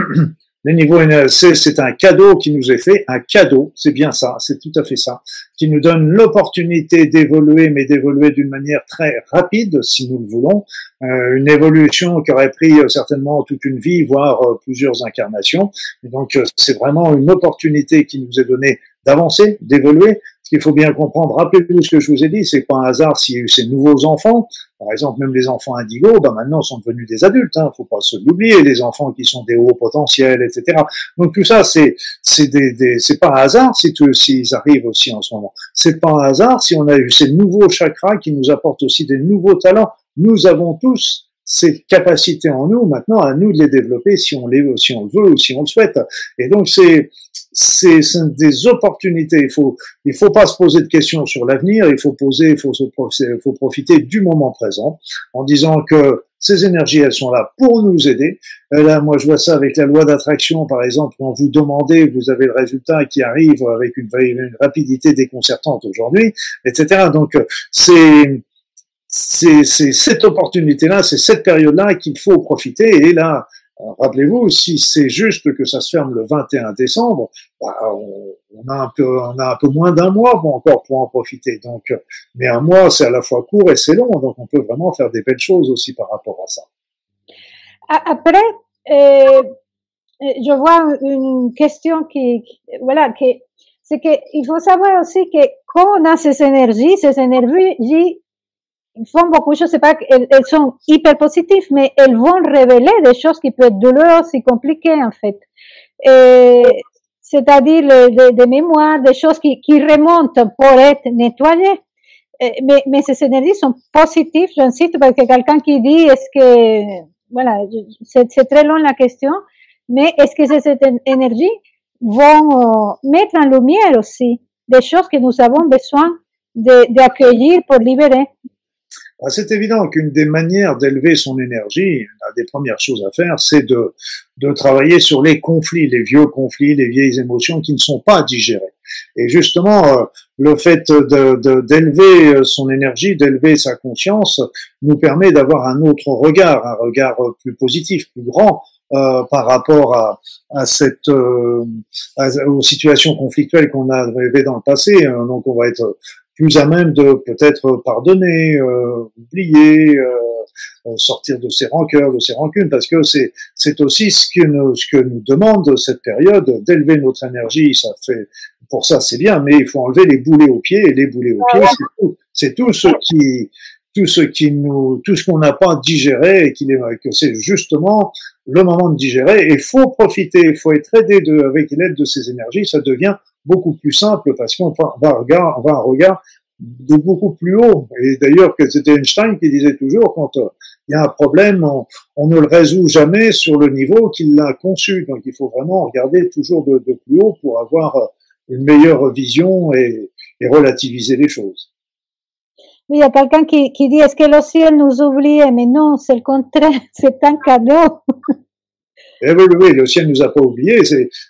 Le niveau NLC, c'est un cadeau qui nous est fait, un cadeau, c'est bien ça, c'est tout à fait ça, qui nous donne l'opportunité d'évoluer, mais d'évoluer d'une manière très rapide, si nous le voulons, euh, une évolution qui aurait pris euh, certainement toute une vie, voire euh, plusieurs incarnations. Et donc, c'est vraiment une opportunité qui nous est donnée d'avancer, d'évoluer, qu'il faut bien comprendre, rappelez-vous ce que je vous ai dit, c'est pas un hasard s'il y a eu ces nouveaux enfants, par exemple même les enfants indigos, ben maintenant sont devenus des adultes, hein, faut pas se l'oublier, des enfants qui sont des hauts potentiels, etc. Donc tout ça, c'est c'est des c'est pas un hasard si s'ils arrivent aussi en ce moment. C'est pas un hasard si on a eu ces nouveaux chakras qui nous apportent aussi des nouveaux talents. Nous avons tous ces capacités en nous, maintenant à nous de les développer si on les si on le veut ou si on le souhaite. Et donc c'est c'est des opportunités. Il faut il faut pas se poser de questions sur l'avenir. Il faut poser, il faut se il faut profiter du moment présent en disant que ces énergies, elles sont là pour nous aider. là, moi, je vois ça avec la loi d'attraction, par exemple, quand vous demandez, vous avez le résultat qui arrive avec une, une rapidité déconcertante aujourd'hui, etc. Donc, c'est c'est cette opportunité-là, c'est cette période-là qu'il faut profiter. Et là, rappelez-vous, si c'est juste que ça se ferme le 21 décembre, bah, on, a un peu, on a un peu moins d'un mois bon, encore pour en profiter. Donc, mais un mois, c'est à la fois court et c'est long, donc on peut vraiment faire des belles choses aussi par rapport à ça. Après, euh, je vois une question qui, voilà, qui, c'est qu'il faut savoir aussi que quand on a ces énergies, ces énergies font beaucoup, je sais pas, elles, sont hyper positives, mais elles vont révéler des choses qui peuvent être douloureuses et compliquées, en fait. C'est-à-dire des, mémoires, des choses qui, qui remontent pour être nettoyées. mais, mais ces énergies sont positives, j'insiste, parce que quelqu'un qui dit, est-ce que, voilà, c'est très long la question, mais est-ce que ces énergies vont euh, mettre en lumière aussi des choses que nous avons besoin d'accueillir pour libérer? C'est évident qu'une des manières d'élever son énergie, une des premières choses à faire, c'est de, de travailler sur les conflits, les vieux conflits, les vieilles émotions qui ne sont pas digérées. Et justement, euh, le fait d'élever de, son énergie, d'élever sa conscience, nous permet d'avoir un autre regard, un regard plus positif, plus grand, euh, par rapport à, à cette euh, aux situations conflictuelles qu'on a rêvé dans le passé. Donc on va être plus à même de peut-être pardonner, euh, oublier, euh, euh, sortir de ses rancœurs, de ses rancunes, parce que c'est c'est aussi ce que nous ce que nous demande cette période d'élever notre énergie. Ça fait pour ça c'est bien, mais il faut enlever les boulets aux pieds et les boulets aux pieds, c'est tout, c'est tout ce qui tout ce qui nous, tout ce qu'on n'a pas digéré et qu'il est, que c'est justement le moment de digérer. Et faut profiter, faut être aidé de, avec l'aide de ces énergies, ça devient beaucoup plus simple parce qu'on va, on va un regard de beaucoup plus haut. Et d'ailleurs, c'était Einstein qui disait toujours, quand euh, il y a un problème, on, ne le résout jamais sur le niveau qu'il l'a conçu. Donc il faut vraiment regarder toujours de, plus haut pour avoir une meilleure vision et, relativiser les choses. Oui, il y a quelqu'un qui dit, est-ce que le ciel nous oublie? Mais non, c'est le contraire, c'est un cadeau. Eh oui, oui, le ciel nous a pas oublié.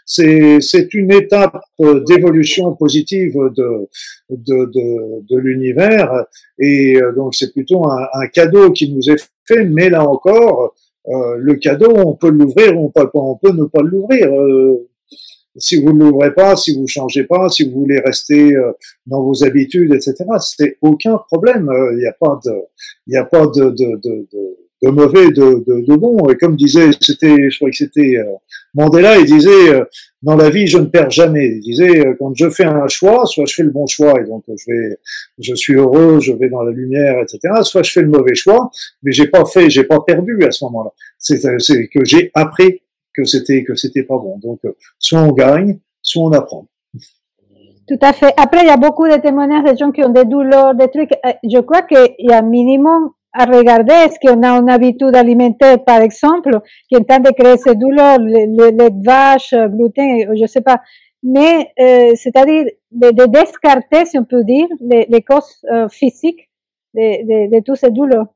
C'est une étape d'évolution positive de, de, de, de l'univers. Et euh, donc, c'est plutôt un, un, cadeau qui nous est fait. Mais là encore, euh, le cadeau, on peut l'ouvrir, on peut, on peut ne pas l'ouvrir. Euh, si vous ne l'ouvrez pas, si vous changez pas, si vous voulez rester euh, dans vos habitudes, etc., c'est aucun problème. Il n'y a pas de, il n'y a pas de, de, de, de de mauvais, de, de, de bon. Et comme disait, c'était, je crois que c'était euh, Mandela, il disait, euh, dans la vie, je ne perds jamais. Il disait, euh, quand je fais un choix, soit je fais le bon choix, et donc je vais, je suis heureux, je vais dans la lumière, etc. Soit je fais le mauvais choix, mais j'ai pas fait, j'ai pas perdu à ce moment-là. C'est, c'est que j'ai appris que c'était, que c'était pas bon. Donc, soit on gagne, soit on apprend. Tout à fait. Après, il y a beaucoup de témoignages de gens qui ont des douleurs, des trucs. Je crois qu'il y a minimum à regarder est-ce qu'on a une habitude alimentaire, par exemple, qui est en train de créer ces douleurs, le, lait de vache, gluten, je sais pas. Mais euh, c'est-à-dire de, de, descarter, si on peut dire, les, les causes euh, physiques de, de, de toutes ces douleurs.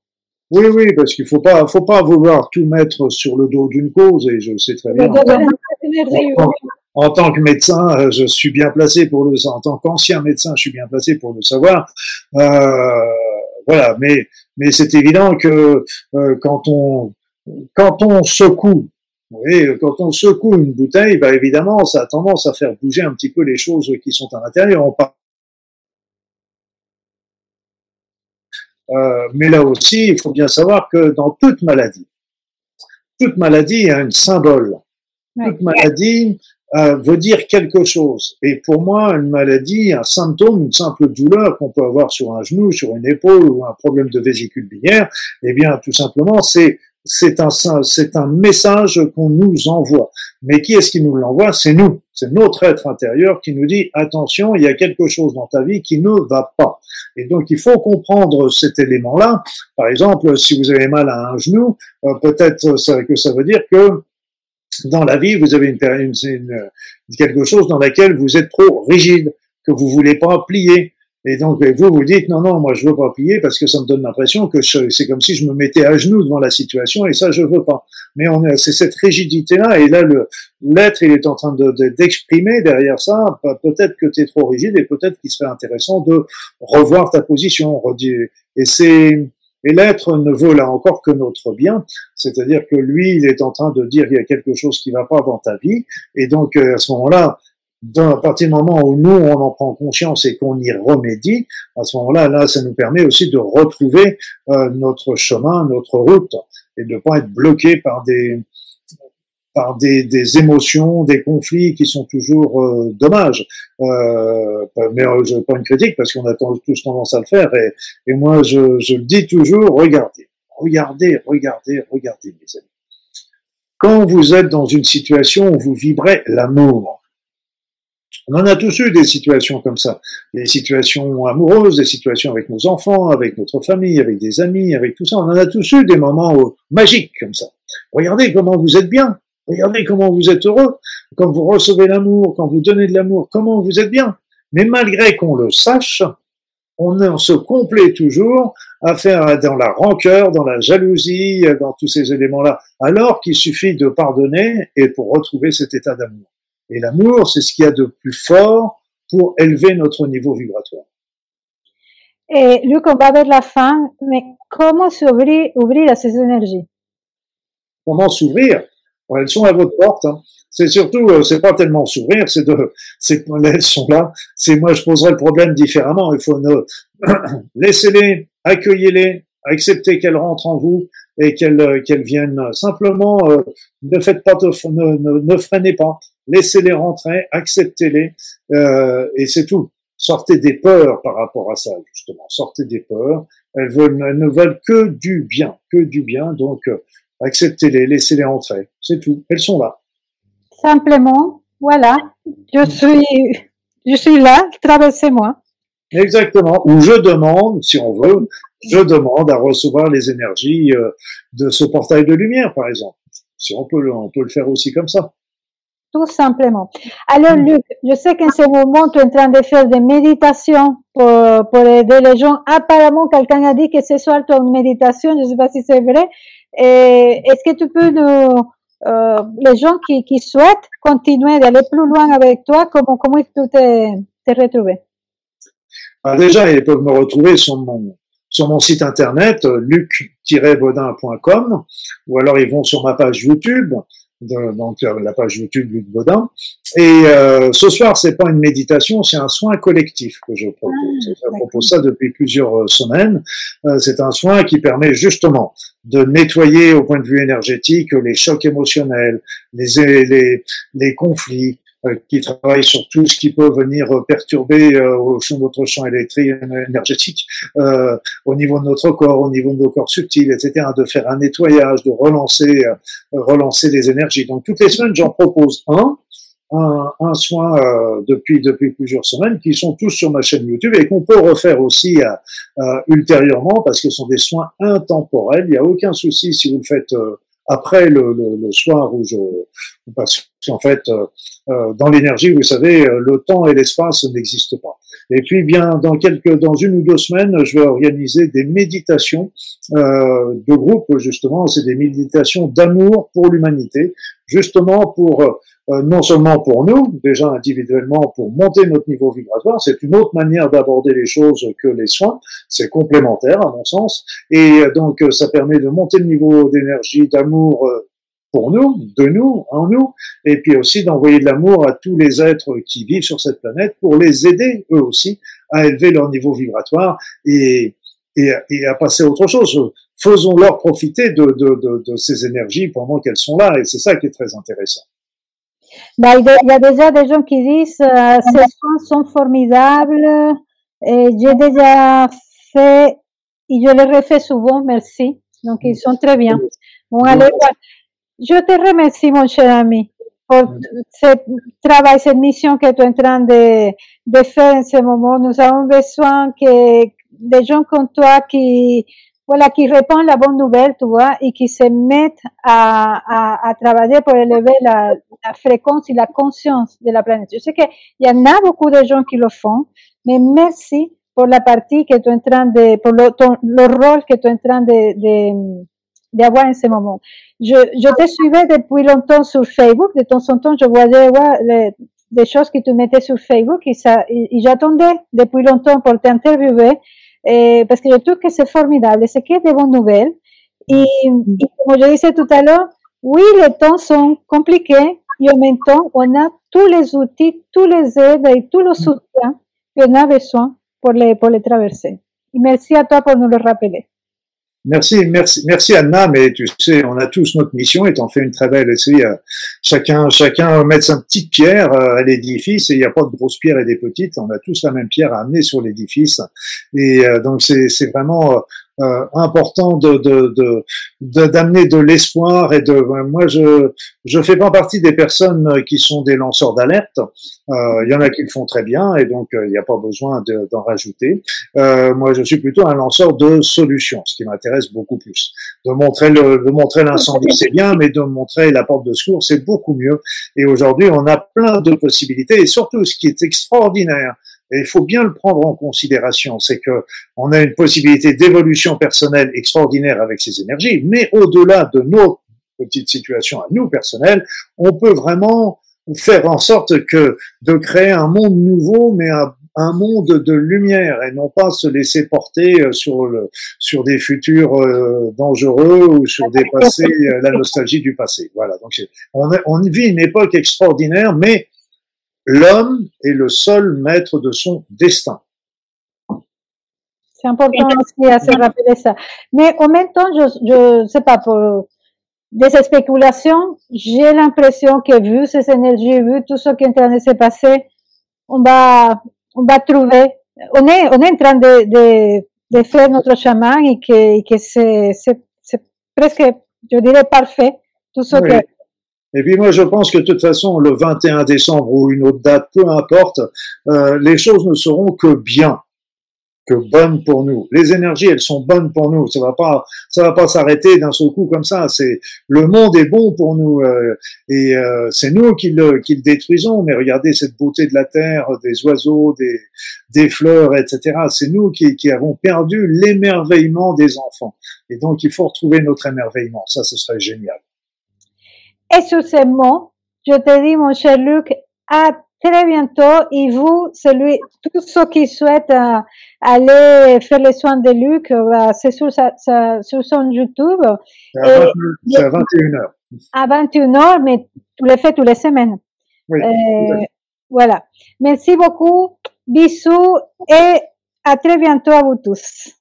Oui, oui, parce qu'il faut pas, faut pas vouloir tout mettre sur le dos d'une cause, et je sais très bien. En, en, tant que médecin, euh, je suis bien placé pour le, en tant qu'ancien médecin, je suis bien placé pour le savoir. Euh, voilà, mais mais c'est évident que euh, quand on quand on secoue, quand on secoue une bouteille, bah évidemment, ça a tendance à faire bouger un petit peu les choses qui sont à l'intérieur. Euh, mais là aussi, il faut bien savoir que dans toute maladie, toute maladie a un symbole. Toute maladie euh, veut dire quelque chose. Et pour moi, une maladie, un symptôme, une simple douleur qu'on peut avoir sur un genou, sur une épaule ou un problème de vésicule biliaire, eh bien, tout simplement, c'est c'est un c'est un message qu'on nous envoie. Mais qui est-ce qui nous l'envoie? C'est nous. C'est notre être intérieur qui nous dit attention, il y a quelque chose dans ta vie qui ne va pas. Et donc il faut comprendre cet élément-là. Par exemple, si vous avez mal à un genou, euh, peut-être que ça veut dire que dans la vie, vous avez une, une, quelque chose dans laquelle vous êtes trop rigide, que vous voulez pas plier. Et donc, vous, vous dites, non, non, moi, je veux pas plier parce que ça me donne l'impression que c'est comme si je me mettais à genoux devant la situation et ça, je veux pas. Mais on c'est cette rigidité-là et là, le, l'être, il est en train de, d'exprimer derrière ça, peut-être que tu es trop rigide et peut-être qu'il serait intéressant de revoir ta position. Et c'est, et l'être ne veut là encore que notre bien, c'est-à-dire que lui, il est en train de dire qu'il y a quelque chose qui ne va pas dans ta vie, et donc euh, à ce moment-là, à partir du moment où nous, on en prend conscience et qu'on y remédie, à ce moment-là, là, ça nous permet aussi de retrouver euh, notre chemin, notre route, et de ne pas être bloqué par des, par des, des, émotions, des conflits qui sont toujours euh, dommages. Euh, mais euh, je pas une critique parce qu'on a tous tendance à le faire. Et, et moi, je, je, le dis toujours, regardez, regardez, regardez, regardez, mes amis. Quand vous êtes dans une situation où vous vibrez l'amour, on en a tous eu des situations comme ça, des situations amoureuses, des situations avec nos enfants, avec notre famille, avec des amis, avec tout ça. On en a tous eu des moments euh, magiques comme ça. Regardez comment vous êtes bien. Regardez comment vous êtes heureux, quand vous recevez l'amour, quand vous donnez de l'amour, comment vous êtes bien. Mais malgré qu'on le sache, on, se complaît toujours à faire dans la rancœur, dans la jalousie, dans tous ces éléments-là, alors qu'il suffit de pardonner et pour retrouver cet état d'amour. Et l'amour, c'est ce qu'il y a de plus fort pour élever notre niveau vibratoire. Et Luc, on va vers la fin, mais comment s'ouvrir ouvrir à ces énergies Comment s'ouvrir? Elles sont à votre porte. Hein. C'est surtout, euh, c'est pas tellement s'ouvrir, c'est de, c'est elles sont là. C'est moi, je poserai le problème différemment. Il faut ne, laissez-les, accueillez-les, acceptez qu'elles rentrent en vous et qu'elles euh, qu'elles viennent simplement. Euh, ne faites pas, de, ne, ne, freinez pas. Laissez-les rentrer, acceptez-les euh, et c'est tout. Sortez des peurs par rapport à ça, justement. Sortez des peurs. Elles, veulent, elles ne veulent que du bien, que du bien. Donc, acceptez-les, laissez-les entrer. C'est tout. Elles sont là. Simplement, voilà. Je suis, je suis là. Traversez-moi. Exactement. Ou je demande, si on veut, je demande à recevoir les énergies euh, de ce portail de lumière, par exemple. Si on peut, on peut le faire aussi comme ça. Tout simplement. Alors, Luc, je sais qu'en ce moment, tu es en train de faire des méditations pour, pour aider les gens. Apparemment, quelqu'un a dit que ce soir, tu as une méditation. Je ne sais pas si c'est vrai. Est-ce que tu peux nous, euh, les gens qui, qui souhaitent continuer d'aller plus loin avec toi, comment, comment tu t'es retrouvé? Ah, déjà, ils peuvent me retrouver sur mon, sur mon site internet, luc-baudin.com, ou alors ils vont sur ma page YouTube, donc euh, la page YouTube Luc Baudin. Et euh, ce soir, c'est pas une méditation, c'est un soin collectif que je propose. Ah, je propose ça depuis plusieurs euh, semaines. c'est un soin qui permet justement de nettoyer au point de vue énergétique les chocs émotionnels, les, les, les conflits, euh, qui travaille sur tout ce qui peut venir perturber euh, au notre champ électrique énergétique euh, au niveau de notre corps, au niveau de nos corps subtils, etc. De faire un nettoyage, de relancer, relancer les énergies. Donc toutes les semaines, j'en propose un. Un, un, soin depuis depuis plusieurs semaines qui sont tous sur ma chaîne YouTube et qu'on peut refaire aussi ultérieurement parce que ce sont des soins intemporels. Il n'y a aucun souci si vous le faites après le, le, le, soir où je parce qu'en fait euh, euh, dans l'énergie vous savez euh, le temps et l'espace n'existent pas. Et puis bien dans quelques dans une ou deux semaines je vais organiser des méditations euh, de groupe justement. C'est des méditations d'amour pour l'humanité justement pour euh, non seulement pour nous, déjà individuellement, pour monter notre niveau vibratoire, c'est une autre manière d'aborder les choses que les soins, c'est complémentaire à mon sens, et euh, donc euh, ça permet de monter le niveau d'énergie, d'amour pour nous, de nous, en nous, et puis aussi d'envoyer de l'amour à tous les êtres qui vivent sur cette planète pour les aider, eux aussi, à élever leur niveau vibratoire et, et, et à passer à autre chose. Faisons-leur profiter de, de, de, de ces énergies pendant qu'elles sont là, et c'est ça qui est très intéressant. Bah, il y a déjà des gens qui disent euh, ces soins sont formidables. Et j'ai déjà fait, et je les refais souvent, merci. Donc, ils sont très bien. Bon, allez, je te remercie, mon cher ami, pour ce travail, cette mission que tu es en train de, de faire en ce moment. Nous avons besoin que des gens comme toi qui, voilà, qui répandent la bonne nouvelle, tu vois, et qui se mettent à, à, à travailler pour élever la, fréquence et la conscience de la planète. Je sais qu'il y en a beaucoup de gens qui le font, mais merci pour la partie que tu es en train de, pour le, ton, le rôle que tu es en train de, de, d'avoir en ce moment. Je, je te suivais depuis longtemps sur Facebook, de temps en temps, je voyais ouais, des choses que tu mettais sur Facebook et ça, et, et j'attendais depuis longtemps pour t'interviewer eh, parce que je trouve que c'est formidable, c'est y a des bonnes nouvelles. Et, et, comme je disais tout à l'heure, oui, les temps sont compliqués et en même temps, on a tous les outils, tous les aides et tous les soutiens qu'on a besoin pour les, pour les traverser. Et merci à toi pour nous le rappeler. Merci, merci, merci Anna, mais tu sais, on a tous notre mission et t'en fais une très belle aussi. Euh, chacun, chacun met sa petite pierre euh, à l'édifice et il n'y a pas de grosses pierres et des petites. On a tous la même pierre à amener sur l'édifice. Et euh, donc c'est vraiment euh, important de, de, de, d'amener de, l'espoir et de moi je je fais pas partie des personnes qui sont des lanceurs d'alerte. Euh, il y en a qui le font très bien et donc euh, il n'y a pas besoin d'en rajouter. Euh, moi je suis plutôt un lanceur de solutions ce qui m'intéresse beaucoup plus. De montrer le de montrer l'incendie c'est bien mais de montrer la porte de secours c'est beaucoup mieux. Et aujourd'hui on a plein de possibilités et surtout ce qui est extraordinaire et il faut bien le prendre en considération, c'est que on a une possibilité d'évolution personnelle extraordinaire avec ces énergies, mais au-delà de nos petites situations à nous personnelles, on peut vraiment faire en sorte que de créer un monde nouveau, mais un, un monde de lumière et non pas se laisser porter euh, sur le sur des futurs euh, dangereux ou sur des passés, euh, la nostalgie du passé. Voilà. Donc on, on vit une époque extraordinaire, mais l'homme est le seul maître de son destin. C'est important aussi à se rappeler ça. Mais en même temps, je ne sais pas, pour des spéculations, j'ai l'impression que vu ces énergies, vu tout ce qui est en train de se passer, on va, on va trouver, on est, on est en train de, de, de faire notre chemin et que, et que c'est, presque, je dirais, parfait, tout ce oui. que et puis moi, je pense que de toute façon, le 21 décembre ou une autre date, peu importe, euh, les choses ne seront que bien. que bonnes pour nous. Les énergies, elles sont bonnes pour nous. Ça va pas, ça va pas s'arrêter d'un seul coup comme ça. C'est le monde est bon pour nous euh, et euh, c'est nous qui le, qui le détruisons. Mais regardez cette beauté de la terre, des oiseaux, des, des fleurs, etc. C'est nous qui, qui avons perdu l'émerveillement des enfants. Et donc il faut retrouver notre émerveillement. Ça, ce serait génial. Et sur ces mots, je te dis, mon cher Luc, à très bientôt. Et vous, celui, tous ceux qui souhaitent euh, aller faire les soins de Luc, euh, c'est sur, sur son YouTube. C'est à, 21h. À 21h, mais tu le fais toutes les semaines. Oui, euh, voilà. Merci beaucoup. Bisous et à très bientôt à vous tous.